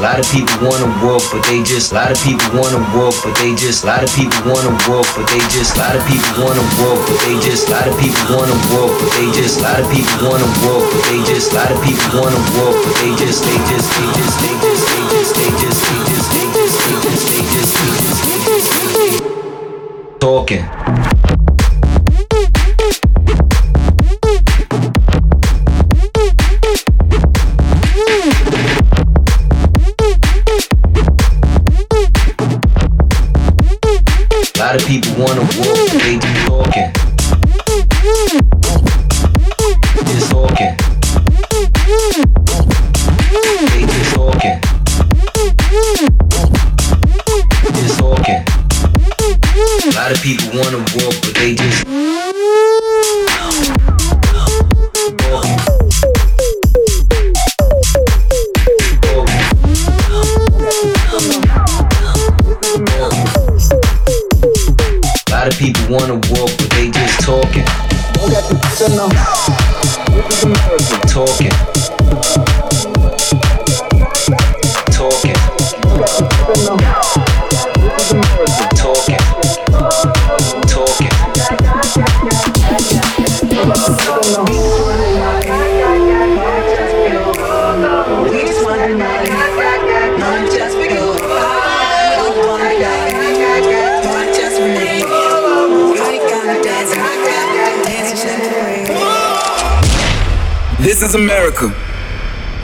A lot of people wanna walk, but they just. A lot of people wanna walk, but they just. A lot of people wanna walk, but they just. A lot of people wanna walk, but they just. A lot of people wanna walk, but they just. A lot of people wanna walk, but they just. A lot of people wanna walk, but they just. They just. They just. They just. They just. They just. They just. They just. They just. They just. They just. They just. Talking. Lot of people wanna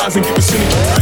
Eyes and get the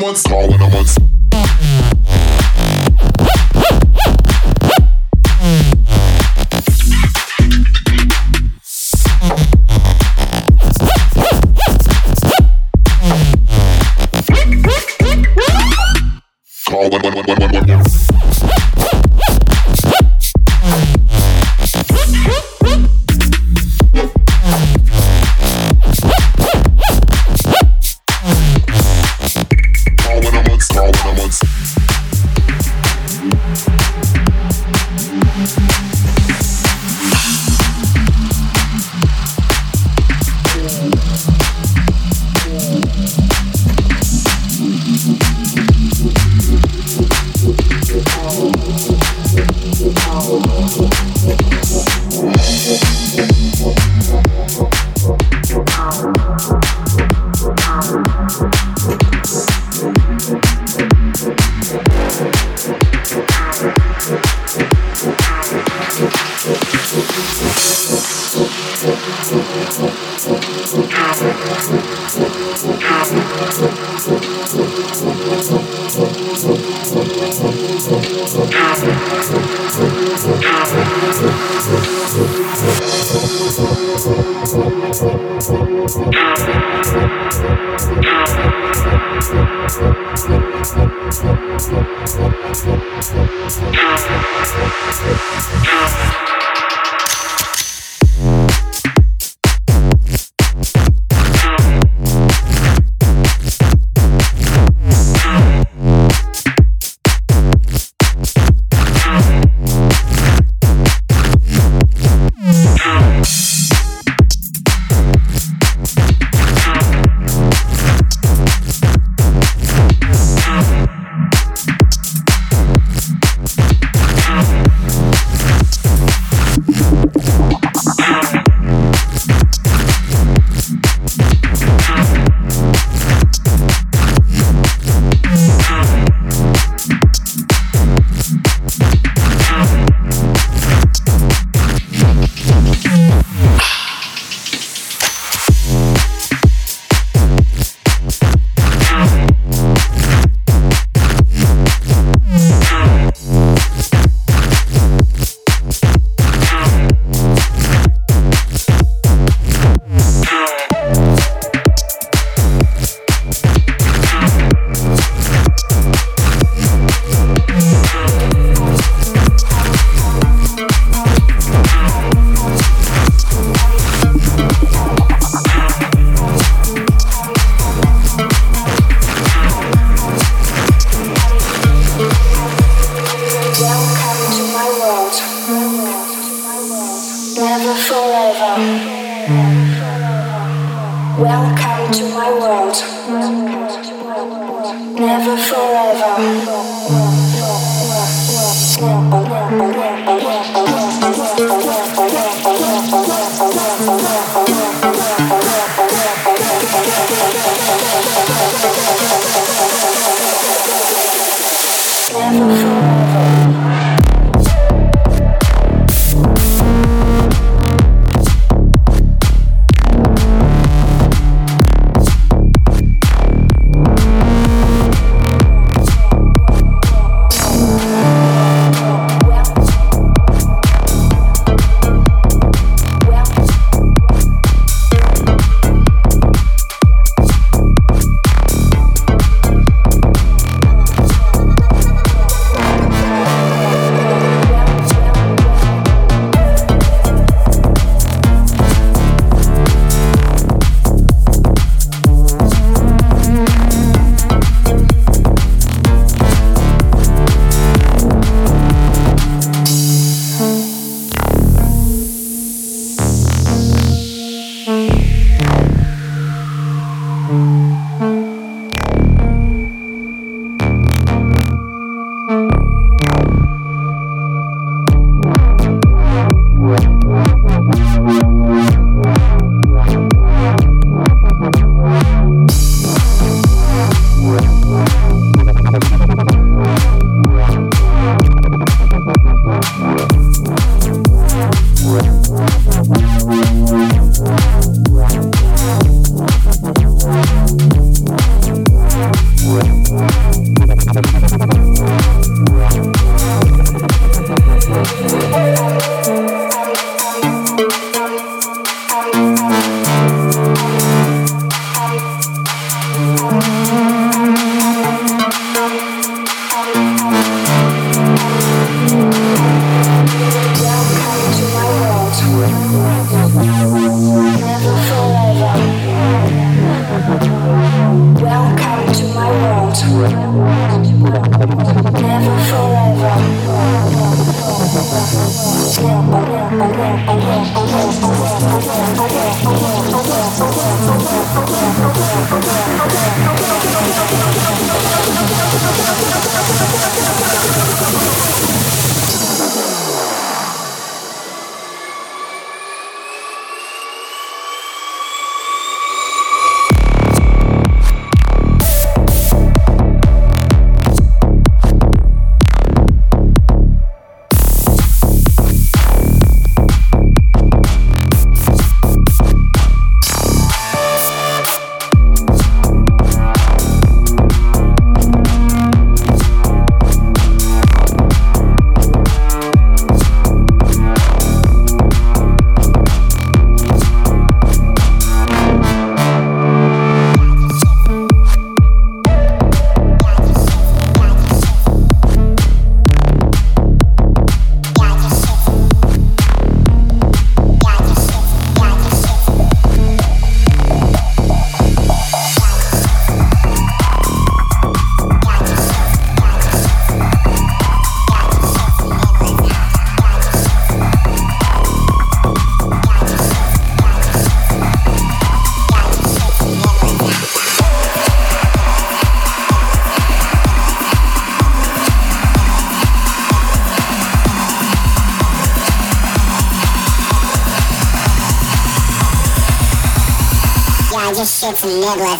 I'm on, call when I'm on. Thank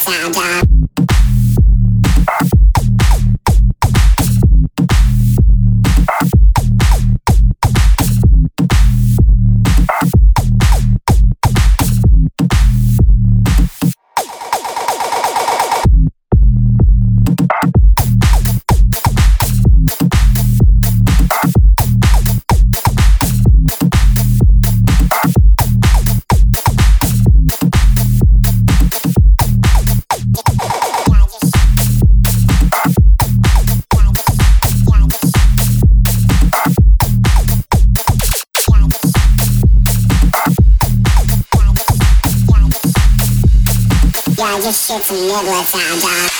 niblets niblets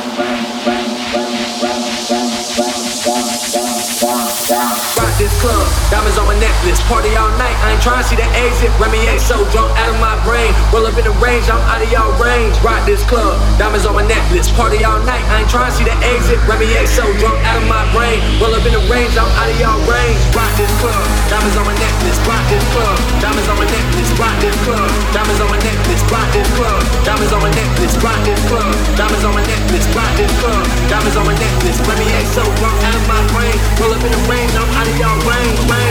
diamonds on my necklace. Party all night, I ain't trying to see the exit. Remy ain't so drunk out of my brain. Roll up in the range, I'm out of y'all range. Rock this club, diamonds on my necklace. Party all night, I ain't trying to see the exit. Remy ain't so drunk out of my brain. Roll up in the range, I'm out of y'all range. Rock this club, diamonds on my necklace. Rock this club, diamonds on my necklace. Rock this club, diamonds on my necklace. Rock this club, diamonds on my necklace. Rock this club, diamonds on my necklace. Rock this club, diamonds on my necklace. Remy ain't so drunk out of my brain. Roll up in the range, I'm out of y'all range. range.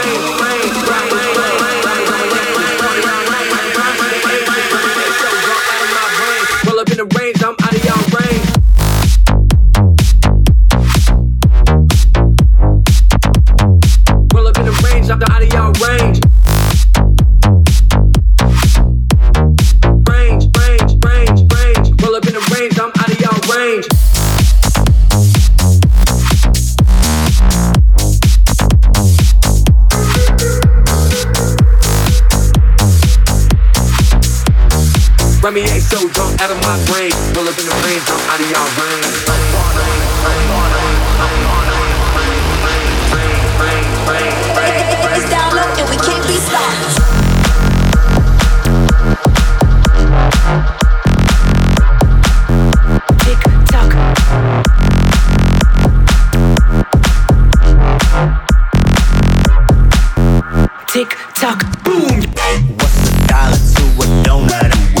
out of my brain. Pull up in the brains, I'm out of y'all down and we can't be stopped. tick tock boom. What's the dollar to a donut?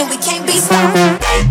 and we can't be stopped.